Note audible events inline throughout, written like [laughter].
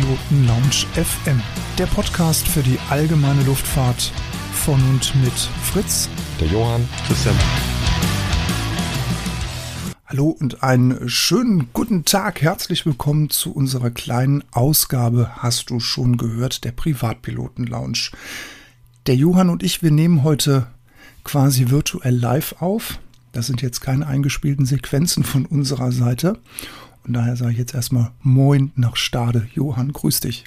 Privatpiloten Lounge FM, der Podcast für die allgemeine Luftfahrt von und mit Fritz, der Johann, Christian. Hallo und einen schönen guten Tag. Herzlich willkommen zu unserer kleinen Ausgabe, hast du schon gehört, der Privatpiloten Lounge. Der Johann und ich, wir nehmen heute quasi virtuell live auf. Das sind jetzt keine eingespielten Sequenzen von unserer Seite. Und daher sage ich jetzt erstmal Moin nach Stade. Johann, grüß dich.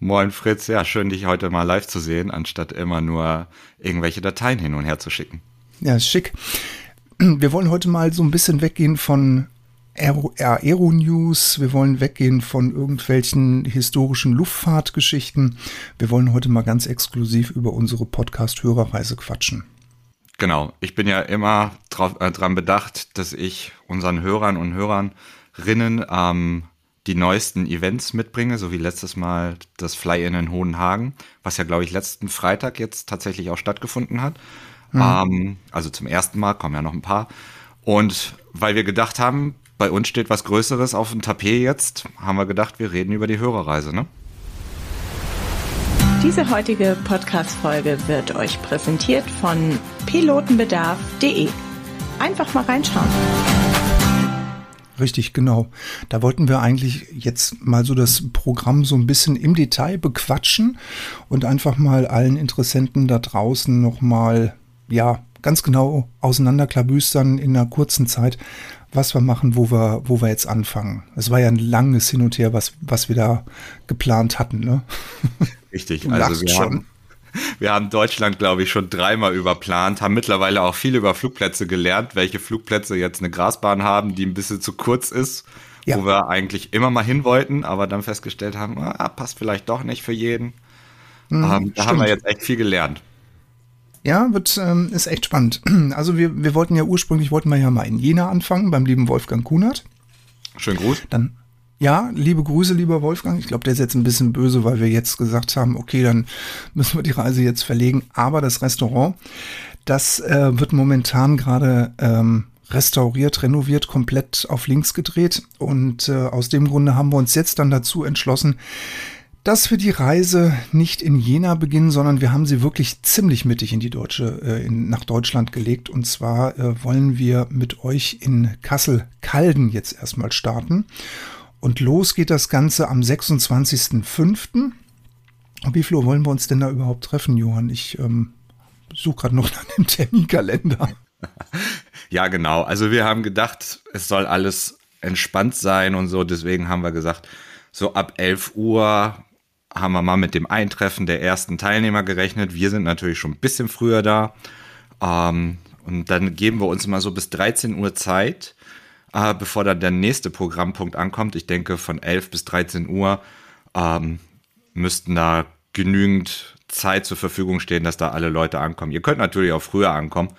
Moin Fritz, ja, schön dich heute mal live zu sehen, anstatt immer nur irgendwelche Dateien hin und her zu schicken. Ja, ist schick. Wir wollen heute mal so ein bisschen weggehen von Aero-News, wir wollen weggehen von irgendwelchen historischen Luftfahrtgeschichten. Wir wollen heute mal ganz exklusiv über unsere Podcast-Hörerreise quatschen. Genau, ich bin ja immer drauf, äh, dran bedacht, dass ich unseren Hörern und Hörern Rinnen ähm, die neuesten Events mitbringe, so wie letztes Mal das Fly-In in Hohenhagen, was ja, glaube ich, letzten Freitag jetzt tatsächlich auch stattgefunden hat. Mhm. Ähm, also zum ersten Mal, kommen ja noch ein paar. Und weil wir gedacht haben, bei uns steht was Größeres auf dem Tapet jetzt, haben wir gedacht, wir reden über die Hörerreise, ne? Diese heutige Podcast-Folge wird euch präsentiert von pilotenbedarf.de. Einfach mal reinschauen. Richtig, genau. Da wollten wir eigentlich jetzt mal so das Programm so ein bisschen im Detail bequatschen und einfach mal allen Interessenten da draußen nochmal, ja, ganz genau auseinanderklabüstern in einer kurzen Zeit, was wir machen, wo wir, wo wir jetzt anfangen. Es war ja ein langes Hin und Her, was, was wir da geplant hatten, ne? Richtig, also wir schon. haben wir haben Deutschland, glaube ich, schon dreimal überplant, haben mittlerweile auch viel über Flugplätze gelernt, welche Flugplätze jetzt eine Grasbahn haben, die ein bisschen zu kurz ist, ja. wo wir eigentlich immer mal hin wollten, aber dann festgestellt haben, ah, passt vielleicht doch nicht für jeden. Mhm, ähm, da haben wir jetzt echt viel gelernt. Ja, wird, ähm, ist echt spannend. [clears throat] Also wir, wir wollten ja ursprünglich, wollten wir ja mal in Jena anfangen, beim lieben Wolfgang Kunert. Schönen Gruß. Dann, ja, liebe Grüße, lieber Wolfgang. Ich glaube, der ist jetzt ein bisschen böse, weil wir jetzt gesagt haben, okay, dann müssen wir die Reise jetzt verlegen. Aber das Restaurant, das äh, wird momentan gerade ähm, restauriert, renoviert, komplett auf links gedreht. Und äh, aus dem Grunde haben wir uns jetzt dann dazu entschlossen, dass wir die Reise nicht in Jena beginnen, sondern wir haben sie wirklich ziemlich mittig in die deutsche, äh, in, nach Deutschland gelegt. Und zwar äh, wollen wir mit euch in Kassel-Calden jetzt erstmal starten. Und los geht das Ganze am 26.05. Wie viel wollen wir uns denn da überhaupt treffen, Johann? Ich ähm, suche gerade noch nach dem Terminkalender. [laughs] Ja, genau. Also wir haben gedacht, es soll alles entspannt sein und so. Deswegen haben wir gesagt, so ab 11 Uhr haben wir mal mit dem Eintreffen der ersten Teilnehmer gerechnet. Wir sind natürlich schon ein bisschen früher da. Ähm, und dann geben wir uns mal so bis 13 Uhr Zeit, äh, bevor dann der nächste Programmpunkt ankommt. Ich denke, von 11 bis 13 Uhr ähm, müssten da genügend Zeit zur Verfügung stehen, dass da alle Leute ankommen. Ihr könnt natürlich auch früher ankommen,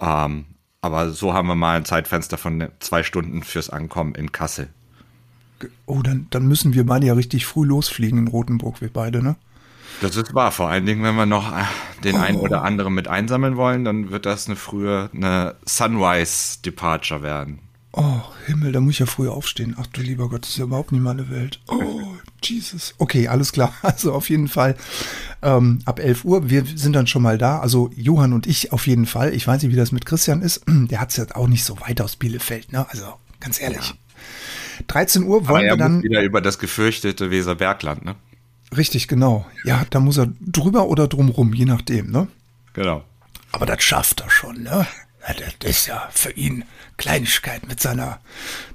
ähm, aber so haben wir mal ein Zeitfenster von zwei Stunden fürs Ankommen in Kassel. Oh, dann, dann müssen wir beide ja richtig früh losfliegen in Rotenburg, wir beide, ne? Das ist wahr. Vor allen Dingen, wenn wir noch äh, den oh. einen oder anderen mit einsammeln wollen, dann wird das eine frühe, eine Sunrise Departure werden. Oh, Himmel, da muss ich ja früher aufstehen. Ach du lieber Gott, das ist ja überhaupt nicht meine Welt. Oh, Jesus. Okay, alles klar. [laughs] Also auf jeden Fall ähm, ab 11 Uhr. Wir sind dann schon mal da. Also Johann und ich auf jeden Fall. Ich weiß nicht, wie das mit Christian ist. [clears throat] Der hat es ja auch nicht so weit aus Bielefeld. Ne? Also ganz ehrlich. Ja. 13 Uhr wollen wir dann. wieder über das gefürchtete Weserbergland, ne? Richtig, genau. Ja, da muss er drüber oder drumrum, je nachdem, ne? Genau. Aber das schafft er schon, ne? Das ist ja für ihn Kleinigkeit mit seiner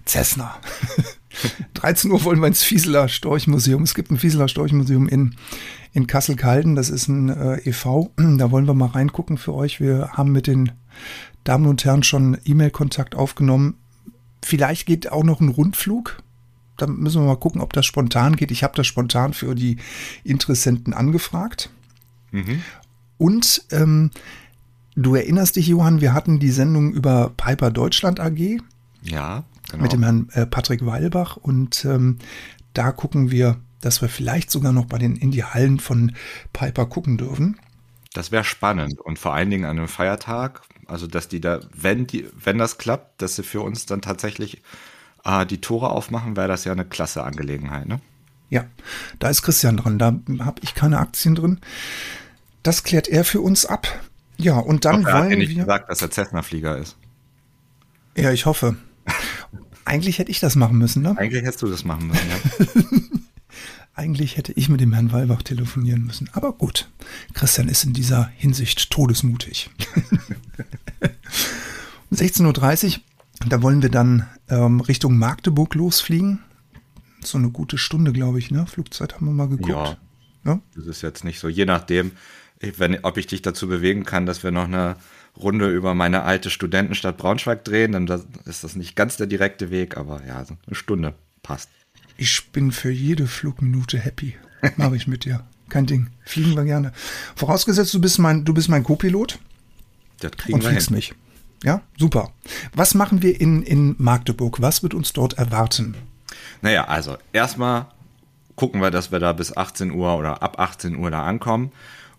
Cessna. [laughs] 13 Uhr wollen wir ins Fieseler Storchmuseum. Es gibt ein Fieseler Storchmuseum in, in Kassel-Calden. Das ist ein äh, e.V. [clears throat] Da wollen wir mal reingucken für euch. Wir haben mit den Damen und Herren schon E-Mail-Kontakt aufgenommen. Vielleicht geht auch noch ein Rundflug. Da müssen wir mal gucken, ob das spontan geht. Ich habe das spontan für die Interessenten angefragt. Mhm. Und ähm, du erinnerst dich, Johann, wir hatten die Sendung über Piper Deutschland AG. Ja, genau. Mit dem Herrn äh, Patrick Weilbach. Und ähm, da gucken wir, dass wir vielleicht sogar noch bei den in die Hallen von Piper gucken dürfen. Das wäre spannend und vor allen Dingen an einem Feiertag, also dass die da, wenn die, wenn das klappt, dass sie für uns dann tatsächlich äh, die Tore aufmachen, wäre das ja eine klasse Angelegenheit, ne? Ja, da ist Christian dran. Da habe ich keine Aktien drin. Das klärt er für uns ab. Ja, und dann Doch, er hat wollen ja nicht wir. gesagt, dass er Cessna-Flieger ist. Ja, ich hoffe. [laughs] Eigentlich hätte ich das machen müssen, ne? Eigentlich hättest du das machen müssen, ja. [laughs] Eigentlich hätte ich mit dem Herrn Walbach telefonieren müssen. Aber gut, Christian ist in dieser Hinsicht todesmutig. [laughs] um 16.30 Uhr, da wollen wir dann ähm, Richtung Magdeburg losfliegen. So eine gute Stunde, glaube ich, ne? Flugzeit haben wir mal geguckt. Ja. Ja? Das ist jetzt nicht so. Je nachdem, wenn, ob ich dich dazu bewegen kann, dass wir noch eine Runde über meine alte Studentenstadt Braunschweig drehen, dann das, ist das nicht ganz der direkte Weg, aber ja, so eine Stunde passt. Ich bin für jede Flugminute happy. Mache ich mit dir. Kein Ding. Fliegen wir gerne. Vorausgesetzt, du bist mein, du bist mein Co-Pilot Das kriegen und wir fliegst hin. mich. Ja, super. Was machen wir in, in Magdeburg? Was wird uns dort erwarten? Naja, also erstmal gucken wir, dass wir da bis 18 Uhr oder ab 18 Uhr da ankommen.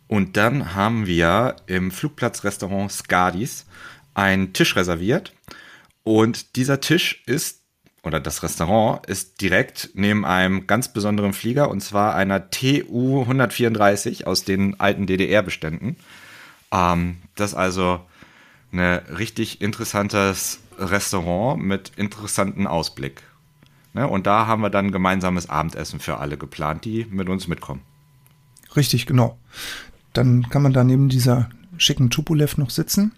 Und dann haben wir im Flugplatzrestaurant Skadis einen Tisch reserviert. Und dieser Tisch ist, oder das Restaurant ist direkt neben einem ganz besonderen Flieger, und zwar einer TU 134 aus den alten DDR-Beständen. Ähm, das ist also ein richtig interessantes Restaurant mit interessanten Ausblick. Ne? Und da haben wir dann gemeinsames Abendessen für alle geplant, die mit uns mitkommen. Richtig, genau. Dann kann man da neben dieser schicken Tupolev noch sitzen.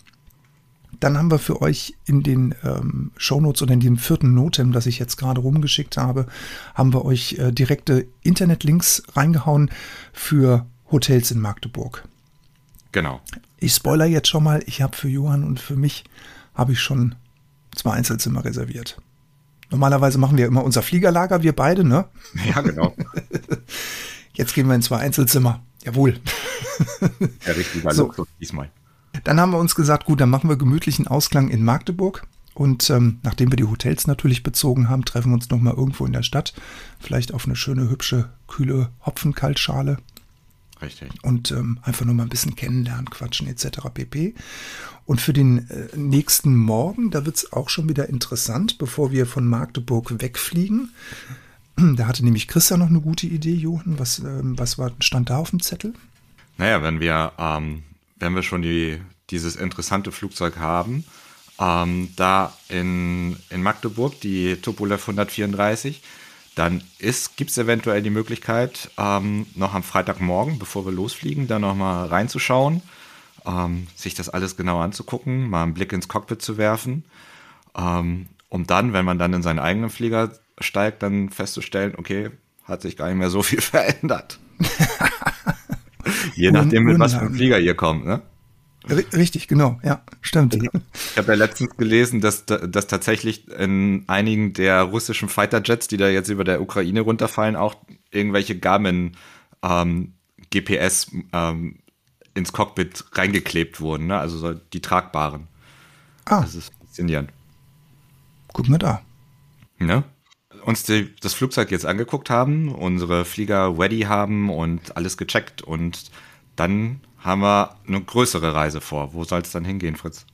Dann haben wir für euch in den ähm, Shownotes oder in dem vierten Notem, das ich jetzt gerade rumgeschickt habe, haben wir euch äh, direkte Internetlinks reingehauen für Hotels in Magdeburg. Genau. Ich spoiler jetzt schon mal, ich habe für Johann und für mich habe ich schon zwei Einzelzimmer reserviert. Normalerweise machen wir immer unser Fliegerlager, wir beide, ne? Ja, genau. [laughs] Jetzt gehen wir in zwei Einzelzimmer. Jawohl. Der richtige So. Luxus diesmal. Dann haben wir uns gesagt, gut, dann machen wir gemütlichen Ausklang in Magdeburg. Und ähm, nachdem wir die Hotels natürlich bezogen haben, treffen wir uns nochmal irgendwo in der Stadt. Vielleicht auf eine schöne, hübsche, kühle Hopfenkaltschale. Richtig. und ähm, einfach nur mal ein bisschen kennenlernen, quatschen etc. pp. Und für den äh, nächsten Morgen, da wird es auch schon wieder interessant, bevor wir von Magdeburg wegfliegen. Da hatte nämlich Christian noch eine gute Idee, Johann. Was, ähm, was war, stand da auf dem Zettel? Naja, wenn wir, ähm, wenn wir schon die, dieses interessante Flugzeug haben, ähm, da in, in Magdeburg, die Tupolev 134, dann gibt es eventuell die Möglichkeit, ähm, noch am Freitagmorgen, bevor wir losfliegen, da nochmal reinzuschauen, ähm, sich das alles genau anzugucken, mal einen Blick ins Cockpit zu werfen, ähm, um dann, wenn man dann in seinen eigenen Flieger steigt, dann festzustellen, okay, hat sich gar nicht mehr so viel [laughs] verändert. Je nachdem, mit was für einem. Flieger ihr kommt, ne? Richtig, genau, ja, stimmt. Ich habe ja letztens gelesen, dass, dass tatsächlich in einigen der russischen Fighterjets, die da jetzt über der Ukraine runterfallen, auch irgendwelche Garmin ähm, GPS ähm, ins Cockpit reingeklebt wurden, ne? also so die tragbaren. Ah, Das ist faszinierend. guck mal da. Ne? Uns die, das Flugzeug jetzt angeguckt haben, unsere Flieger ready haben und alles gecheckt und dann haben wir eine größere Reise vor. Wo soll es dann hingehen, Fritz?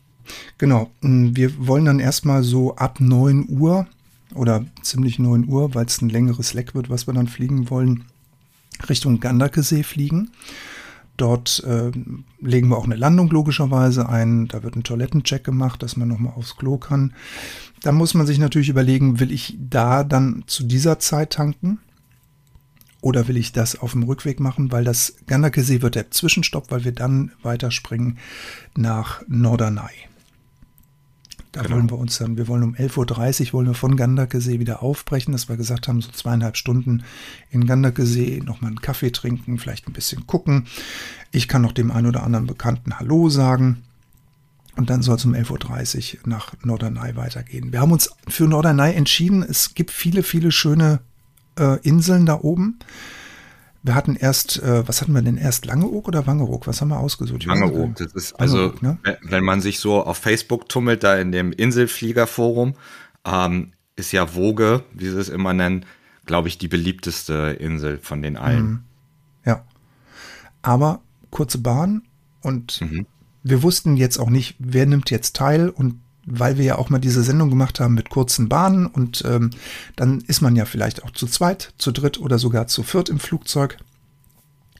Genau, mh, wir wollen dann erstmal so ab 9 Uhr oder ziemlich 9 Uhr, weil es ein längeres Leck wird, was wir dann fliegen wollen, Richtung Gandakesee fliegen. Dort äh, legen wir auch eine Landung logischerweise ein. Da wird ein Toilettencheck gemacht, dass man nochmal aufs Klo kann. Da muss man sich natürlich überlegen, will ich da dann zu dieser Zeit tanken? Oder will ich das auf dem Rückweg machen, weil das Gandakesee wird der Zwischenstopp, weil wir dann weiterspringen nach Norderney. Da Genau. wollen wir uns dann, wir wollen um 11.30 Uhr wollen wir von Gandakesee wieder aufbrechen, dass wir gesagt haben, so zweieinhalb Stunden in Gandakesee, nochmal einen Kaffee trinken, vielleicht ein bisschen gucken. Ich kann noch dem einen oder anderen Bekannten Hallo sagen. Und dann soll es um 11.30 Uhr nach Norderney weitergehen. Wir haben uns für Norderney entschieden. Es gibt viele, viele schöne äh, Inseln da oben. Wir hatten erst, äh, was hatten wir denn erst? Langeoog oder Wangeroog? Was haben wir ausgesucht? Nicht. Das ist also, Wangeoog, ne? wenn- man sich so auf Facebook tummelt, da in dem Inselfliegerforum, ähm, ist ja Woge, wie sie es immer nennen, glaube ich, die beliebteste Insel von den allen. Ja. Aber kurze Bahn und Mhm. wir wussten jetzt auch nicht, wer nimmt jetzt teil und weil wir ja auch mal diese Sendung gemacht haben mit kurzen Bahnen und ähm, dann ist man ja vielleicht auch zu zweit, zu dritt oder sogar zu viert im Flugzeug.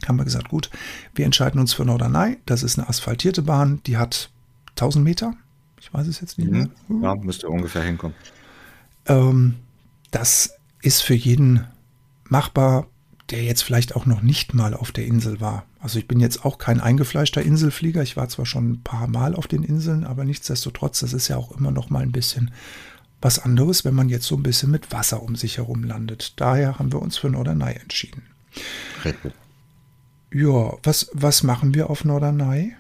Haben wir gesagt, gut, wir entscheiden uns für Norderney. Das ist eine asphaltierte Bahn, die hat 1000 Meter. Ich weiß es jetzt nicht mehr. Mhm. Ja, müsste ungefähr hinkommen. Ähm, das ist für jeden machbar, der jetzt vielleicht auch noch nicht mal auf der Insel war. Also ich bin jetzt auch kein eingefleischter Inselflieger. Ich war zwar schon ein paar Mal auf den Inseln, aber nichtsdestotrotz, das ist ja auch immer noch mal ein bisschen was anderes, wenn man jetzt so ein bisschen mit Wasser um sich herum landet. Daher haben wir uns für Norderney entschieden. Richtig. Ja, was, was machen wir auf Norderney?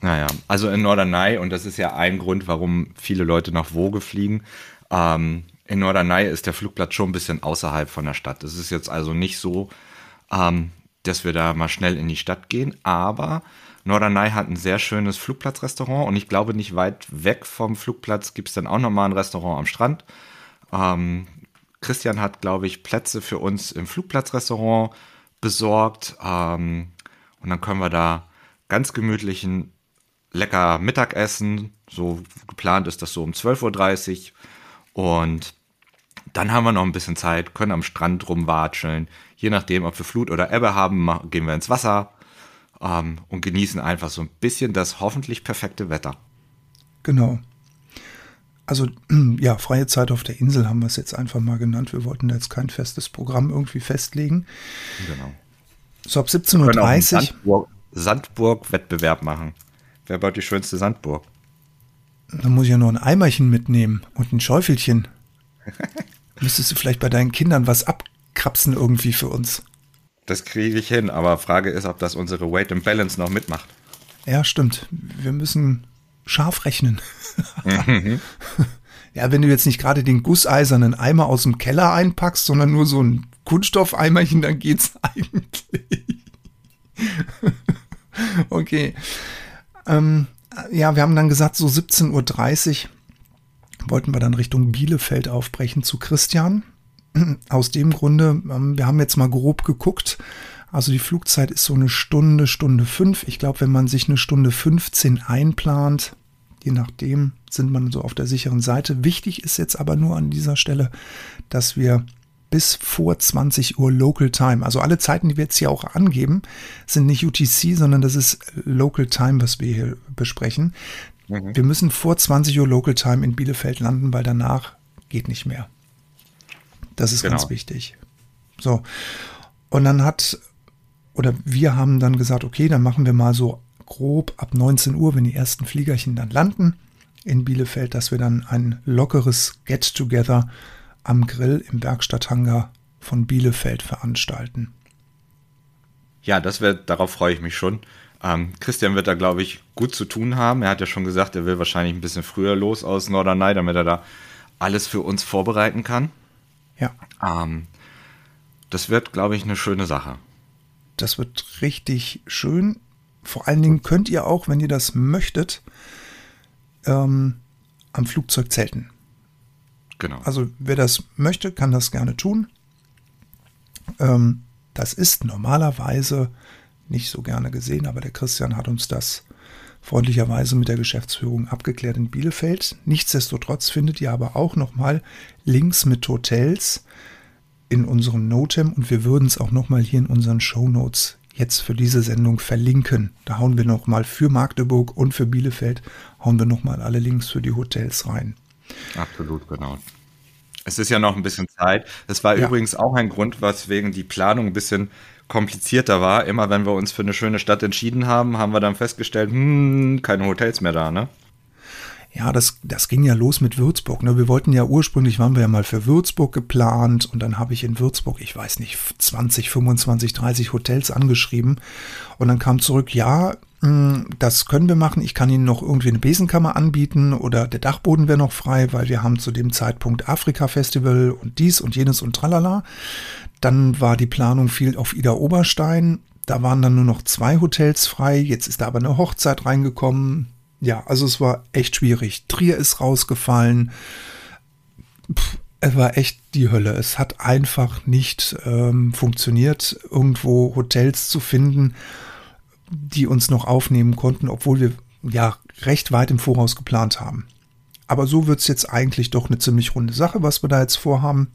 Naja, also in Norderney, und das ist ja ein Grund, warum viele Leute nach Woge fliegen, ähm, in Norderney ist der Flugplatz schon ein bisschen außerhalb von der Stadt. Es ist jetzt also nicht so, ähm, dass wir da mal schnell in die Stadt gehen, aber Norderney hat ein sehr schönes Flugplatzrestaurant und ich glaube, nicht weit weg vom Flugplatz gibt es dann auch nochmal ein Restaurant am Strand. Ähm, Christian hat, glaube ich, Plätze für uns im Flugplatzrestaurant besorgt ähm, und dann können wir da ganz gemütlichen lecker Mittagessen. So geplant ist das so um 12.30 Uhr. Und dann haben wir noch ein bisschen Zeit, können am Strand rumwatscheln. Je nachdem, ob wir Flut oder Ebbe haben, gehen wir ins Wasser ähm, und genießen einfach so ein bisschen das hoffentlich perfekte Wetter. Genau. Also [clears throat] ja, freie Zeit auf der Insel haben wir es jetzt einfach mal genannt. Wir wollten jetzt kein festes Programm irgendwie festlegen. Genau. So ab 17.30 Uhr. Sandburg, Sandburg-Wettbewerb machen. Wer baut die schönste Sandburg? Da muss ich ja noch ein Eimerchen mitnehmen und ein Schäufelchen. [laughs] Müsstest du vielleicht bei deinen Kindern was abkrapsen irgendwie für uns? Das kriege ich hin, aber Frage ist, ob das unsere Weight and Balance noch mitmacht. Ja, stimmt. Wir müssen scharf rechnen. [laughs] ja, wenn du jetzt nicht gerade den gusseisernen Eimer aus dem Keller einpackst, sondern nur so ein Kunststoffeimerchen, dann geht's [laughs] eigentlich. [laughs] okay. Ähm, ja, wir haben dann gesagt, so 17.30 Uhr wollten wir dann Richtung Bielefeld aufbrechen zu Christian. [clears throat] Aus dem Grunde, ähm, wir haben jetzt mal grob geguckt. Also die Flugzeit ist so eine Stunde, Stunde fünf. Ich glaube, wenn man sich eine Stunde 15 einplant, je nachdem, sind man so auf der sicheren Seite. Wichtig ist jetzt aber nur an dieser Stelle, dass wir bis vor 20 Uhr Local Time. Also alle Zeiten, die wir jetzt hier auch angeben, sind nicht UTC, sondern das ist Local Time, was wir hier besprechen. Mhm. Wir müssen vor 20 Uhr Local Time in Bielefeld landen, weil danach geht nicht mehr. Das ist genau. ganz wichtig. So. Und dann hat, oder wir haben dann gesagt, okay, dann machen wir mal so grob ab 19 Uhr, wenn die ersten Fliegerchen dann landen in Bielefeld, dass wir dann ein lockeres Get-Together am Grill im Werkstatthangar von Bielefeld veranstalten. Ja, das wird, darauf freue ich mich schon. Ähm, Christian wird da, glaube ich, gut zu tun haben. Er hat ja schon gesagt, er will wahrscheinlich ein bisschen früher los aus Norderney, damit er da alles für uns vorbereiten kann. Ja. Ähm, das wird, glaube ich, eine schöne Sache. Das wird richtig schön. Vor allen Dingen könnt ihr auch, wenn ihr das möchtet, ähm, am Flugzeug zelten. Genau. Also wer das möchte, kann das gerne tun. Ähm, das ist normalerweise nicht so gerne gesehen, aber der Christian hat uns das freundlicherweise mit der Geschäftsführung abgeklärt in Bielefeld. Nichtsdestotrotz findet ihr aber auch nochmal Links mit Hotels in unserem Notem und wir würden es auch nochmal hier in unseren Show Notes jetzt für diese Sendung verlinken. Da hauen wir nochmal für Magdeburg und für Bielefeld hauen wir nochmal alle Links für die Hotels rein. Absolut, genau. Es ist ja noch ein bisschen Zeit. Das war ja. übrigens auch ein Grund, weswegen die Planung ein bisschen komplizierter war. Immer wenn wir uns für eine schöne Stadt entschieden haben, haben wir dann festgestellt, hm, keine Hotels mehr da, ne? Ja, das, das ging ja los mit Würzburg. Ne? Wir wollten ja ursprünglich, waren wir ja mal für Würzburg geplant und dann habe ich in Würzburg, ich weiß nicht, 20, 25, 30 Hotels angeschrieben und dann kam zurück, ja, hm, das können wir machen. Ich kann Ihnen noch irgendwie eine Besenkammer anbieten oder der Dachboden wäre noch frei, weil wir haben zu dem Zeitpunkt Afrika-Festival und dies und jenes und tralala. Dann war die Planung viel auf Ida Oberstein. Da waren dann nur noch zwei Hotels frei. Jetzt ist da aber eine Hochzeit reingekommen. Ja, also es war echt schwierig. Trier ist rausgefallen. Pff, es war echt die Hölle. Es hat einfach nicht ähm, funktioniert, irgendwo Hotels zu finden, die uns noch aufnehmen konnten, obwohl wir ja recht weit im Voraus geplant haben. Aber so wird es jetzt eigentlich doch eine ziemlich runde Sache, was wir da jetzt vorhaben.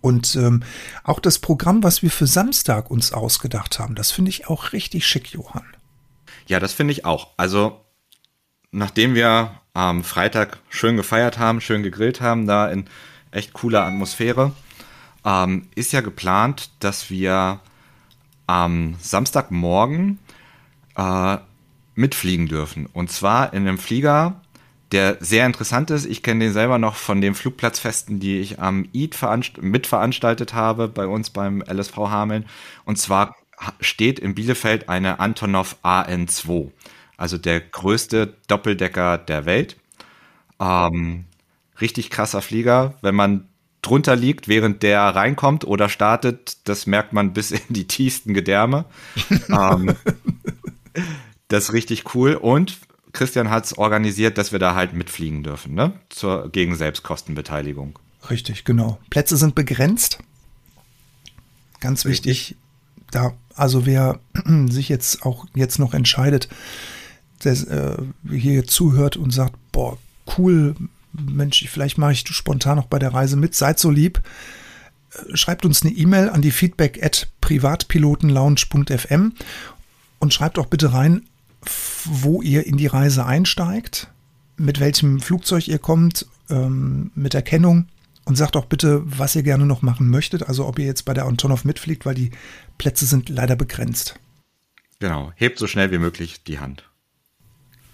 Und ähm, auch das Programm, was wir für Samstag uns ausgedacht haben, das finde ich auch richtig schick, Johann. Ja, das finde ich auch. Also, nachdem wir am Freitag schön gefeiert haben, schön gegrillt haben, da in echt cooler Atmosphäre, ähm, ist ja geplant, dass wir am Samstagmorgen äh, mitfliegen dürfen. Und zwar in einem Flieger, der sehr interessant ist. Ich kenne den selber noch von den Flugplatzfesten, die ich am EAT veranst mitveranstaltet habe bei uns beim LSV Hameln. Und zwar steht in Bielefeld eine Antonov AN2, also der größte Doppeldecker der Welt. Ähm, richtig krasser Flieger. Wenn man drunter liegt, während der reinkommt oder startet, das merkt man bis in die tiefsten Gedärme. [laughs] ähm, das ist richtig cool. Und Christian hat es organisiert, dass wir da halt mitfliegen dürfen, ne? Zur, gegen Selbstkostenbeteiligung. Richtig, genau. Plätze sind begrenzt. Ganz wichtig, da, also wer [clears throat] sich jetzt auch jetzt noch entscheidet, der äh, hier zuhört und sagt, boah, cool, Mensch, vielleicht mache ich spontan noch bei der Reise mit, seid so lieb. Äh, schreibt uns eine E-Mail an die feedback at privatpilotenlounge.fm und schreibt auch bitte rein, wo ihr in die Reise einsteigt, mit welchem Flugzeug ihr kommt, ähm, mit Erkennung und sagt auch bitte, was ihr gerne noch machen möchtet. Also ob ihr jetzt bei der Antonov mitfliegt, weil die Plätze sind leider begrenzt. Genau, hebt so schnell wie möglich die Hand.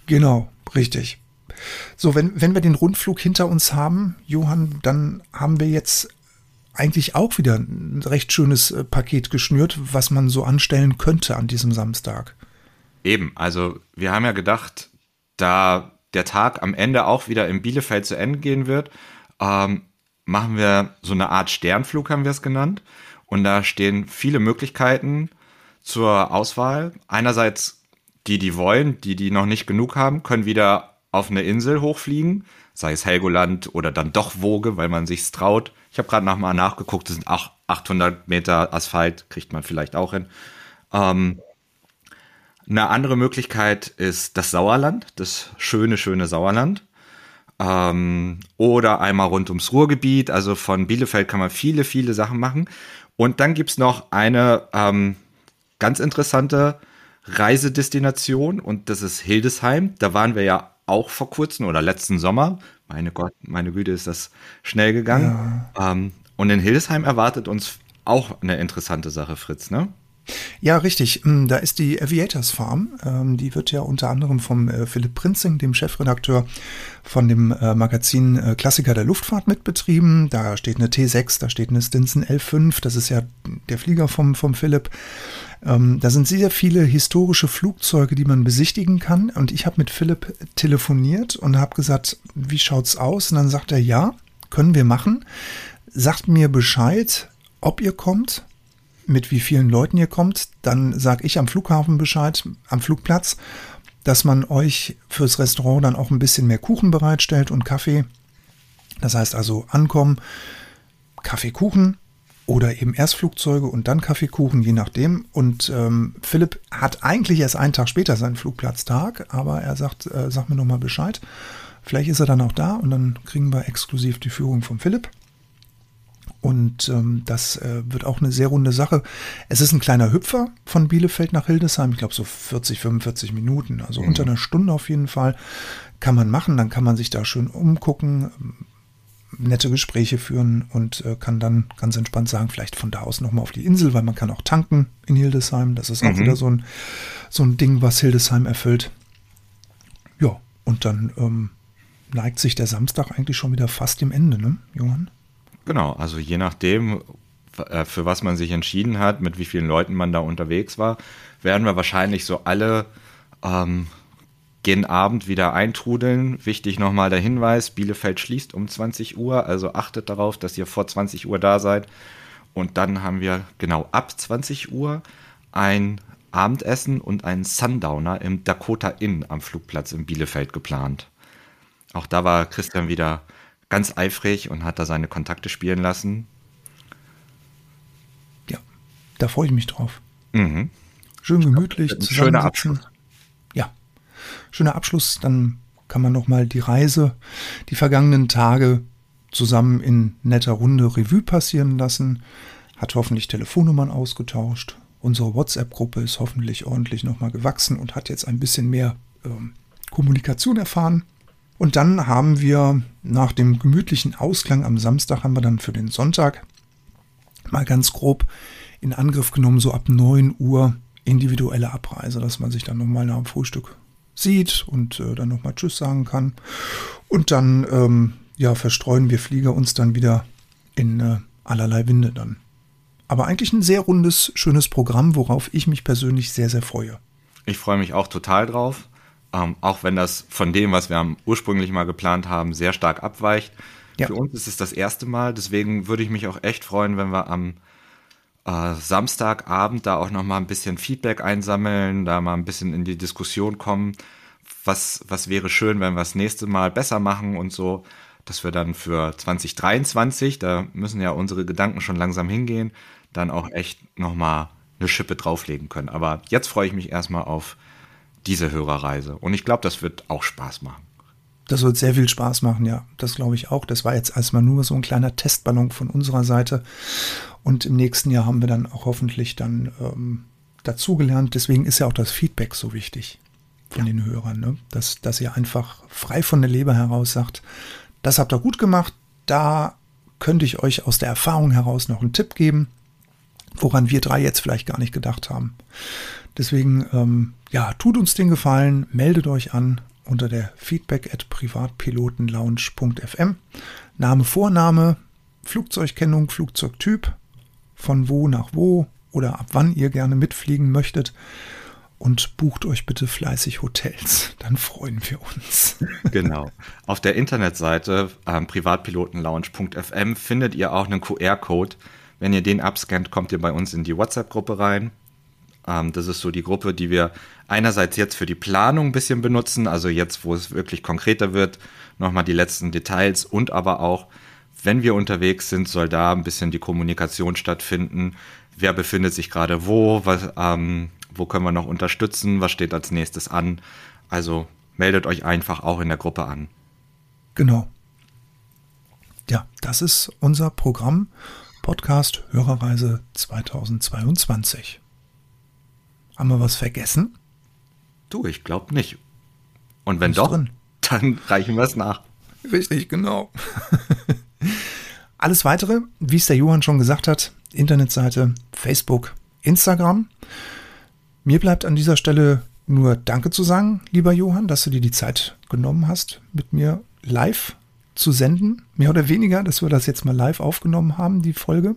Genau, richtig. So, wenn, wenn wir den Rundflug hinter uns haben, Johann, dann haben wir jetzt eigentlich auch wieder ein recht schönes äh, Paket geschnürt, was man so anstellen könnte an diesem Samstag. Eben, also wir haben ja gedacht, da der Tag am Ende auch wieder in Bielefeld zu Ende gehen wird, ähm, machen wir so eine Art Sternflug, haben wir es genannt. Und da stehen viele Möglichkeiten zur Auswahl. Einerseits die, die wollen, die, die noch nicht genug haben, können wieder auf eine Insel hochfliegen, sei es Helgoland oder dann doch Woge, weil man sich's traut. Ich habe gerade nochmal nachgeguckt, das sind auch 800 Meter Asphalt, kriegt man vielleicht auch hin. Ähm, eine andere Möglichkeit ist das Sauerland, das schöne, schöne Sauerland. Ähm, oder einmal rund ums Ruhrgebiet. Also von Bielefeld kann man viele, viele Sachen machen. Und dann gibt es noch eine ähm, ganz interessante Reisedestination und das ist Hildesheim. Da waren wir ja auch vor kurzem oder letzten Sommer. Meine Gott, meine Güte, ist das schnell gegangen. Ja. Ähm, und in Hildesheim erwartet uns auch eine interessante Sache, Fritz, ne? Ja, richtig. Hm, da ist die Aviators Farm. Ähm, die wird ja unter anderem vom äh, Philipp Prinzing, dem Chefredakteur von dem äh, Magazin äh, Klassiker der Luftfahrt mitbetrieben. Da steht eine T6, da steht eine Stinson L5. Das ist ja der Flieger vom, vom Philipp. Ähm, da sind sehr viele historische Flugzeuge, die man besichtigen kann. Und ich habe mit Philipp telefoniert und habe gesagt, wie schaut's aus? Und dann sagt er, ja, können wir machen. Sagt mir Bescheid, ob ihr kommt mit wie vielen Leuten ihr kommt. Dann sage ich am Flughafen Bescheid, am Flugplatz, dass man euch fürs Restaurant dann auch ein bisschen mehr Kuchen bereitstellt und Kaffee. Das heißt also ankommen, Kaffee, Kuchen oder eben erst Flugzeuge und dann Kaffeekuchen, je nachdem. Und ähm, Philipp hat eigentlich erst einen Tag später seinen Flugplatztag, aber er sagt, äh, sag mir nochmal Bescheid. Vielleicht ist er dann auch da und dann kriegen wir exklusiv die Führung von Philipp. Und ähm, das äh, wird auch eine sehr runde Sache. Es ist ein kleiner Hüpfer von Bielefeld nach Hildesheim. Ich glaube so 40, 45 Minuten. Also mhm. unter einer Stunde auf jeden Fall kann man machen. Dann kann man sich da schön umgucken, nette Gespräche führen und äh, kann dann ganz entspannt sagen, vielleicht von da aus nochmal auf die Insel, weil man kann auch tanken in Hildesheim. Das ist auch mhm. wieder so ein, so ein Ding, was Hildesheim erfüllt. Ja, und dann ähm, neigt sich der Samstag eigentlich schon wieder fast dem Ende, ne, Johann? Genau, also je nachdem, äh, für was man sich entschieden hat, mit wie vielen Leuten man da unterwegs war, werden wir wahrscheinlich so alle ähm, gen Abend wieder eintrudeln. Wichtig nochmal der Hinweis, Bielefeld schließt um 20 Uhr, also achtet darauf, dass ihr vor 20 Uhr da seid. Und dann haben wir genau ab 20 Uhr ein Abendessen und einen Sundowner im Dakota Inn am Flugplatz in Bielefeld geplant. Auch da war Christian wieder ganz eifrig und hat da seine Kontakte spielen lassen. Ja, da freue ich mich drauf. Mhm. Schön gemütlich. Schöner Abschluss. Ja, schöner Abschluss. Dann kann man nochmal die Reise, die vergangenen Tage zusammen in netter Runde Revue passieren lassen, hat hoffentlich Telefonnummern ausgetauscht. Unsere WhatsApp-Gruppe ist hoffentlich ordentlich nochmal gewachsen und hat jetzt ein bisschen mehr ähm, Kommunikation erfahren. Und dann haben wir nach dem gemütlichen Ausklang am Samstag haben wir dann für den Sonntag mal ganz grob in Angriff genommen, so ab 9 Uhr individuelle Abreise, dass man sich dann nochmal nach dem Frühstück sieht und äh, dann nochmal Tschüss sagen kann. Und dann ähm, ja, verstreuen wir Flieger uns dann wieder in äh, allerlei Winde dann. Aber eigentlich ein sehr rundes, schönes Programm, worauf ich mich persönlich sehr, sehr freue. Ich freue mich auch total drauf. Ähm, auch wenn das von dem, was wir ursprünglich mal geplant haben, sehr stark abweicht. Ja. Für uns ist es das erste Mal. Deswegen würde ich mich auch echt freuen, wenn wir am äh, Samstagabend da auch noch mal ein bisschen Feedback einsammeln, da mal ein bisschen in die Diskussion kommen. Was, was wäre schön, wenn wir das nächste Mal besser machen und so, dass wir dann für 2023, da müssen ja unsere Gedanken schon langsam hingehen, dann auch echt noch mal eine Schippe drauflegen können. Aber jetzt freue ich mich erstmal auf diese Hörerreise und ich glaube, das wird auch Spaß machen. Das wird sehr viel Spaß machen, ja. Das glaube ich auch. Das war jetzt erstmal nur so ein kleiner Testballon von unserer Seite. Und im nächsten Jahr haben wir dann auch hoffentlich dann ähm, dazugelernt. Deswegen ist ja auch das Feedback so wichtig von ja. den Hörern, ne? dass, dass ihr einfach frei von der Leber heraus sagt, das habt ihr gut gemacht, da könnte ich euch aus der Erfahrung heraus noch einen Tipp geben, woran wir drei jetzt vielleicht gar nicht gedacht haben. Deswegen, ähm, ja, tut uns den Gefallen, meldet euch an unter der feedback at privatpilotenlounge.fm. Name, Vorname, Flugzeugkennung, Flugzeugtyp, von wo nach wo oder ab wann ihr gerne mitfliegen möchtet. Und bucht euch bitte fleißig Hotels, [laughs] dann freuen wir uns. [laughs] Genau. Auf der Internetseite ähm, privatpilotenlounge.fm findet ihr auch einen QR-Code. Wenn ihr den abscannt, kommt ihr bei uns in die WhatsApp-Gruppe rein. Ähm, das ist so die Gruppe, die wir einerseits jetzt für die Planung ein bisschen benutzen, also jetzt, wo es wirklich konkreter wird, nochmal die letzten Details und aber auch wenn wir unterwegs sind, soll da ein bisschen die Kommunikation stattfinden. Wer befindet sich gerade wo? Was, ähm, wo können wir noch unterstützen? Was steht als nächstes an? Also meldet euch einfach auch in der Gruppe an. Genau. Ja, das ist unser Programm Podcast Hörerreise 2022. Haben wir was vergessen? Du, ich glaube nicht. Und wenn doch, drin. dann reichen wir es nach. Richtig, genau. Alles weitere, wie es der Johann schon gesagt hat, Internetseite, Facebook, Instagram. Mir bleibt an dieser Stelle nur Danke zu sagen, lieber Johann, dass du dir die Zeit genommen hast, mit mir live zu senden. Mehr oder weniger, dass wir das jetzt mal live aufgenommen haben, die Folge.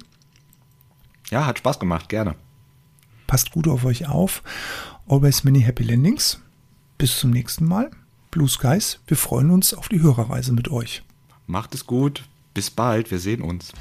Ja, hat Spaß gemacht, gerne. Passt gut auf euch auf. Always many happy landings. Bis zum nächsten Mal. Blue Skies, wir freuen uns auf die Hörerreise mit euch. Macht es gut. Bis bald, wir sehen uns.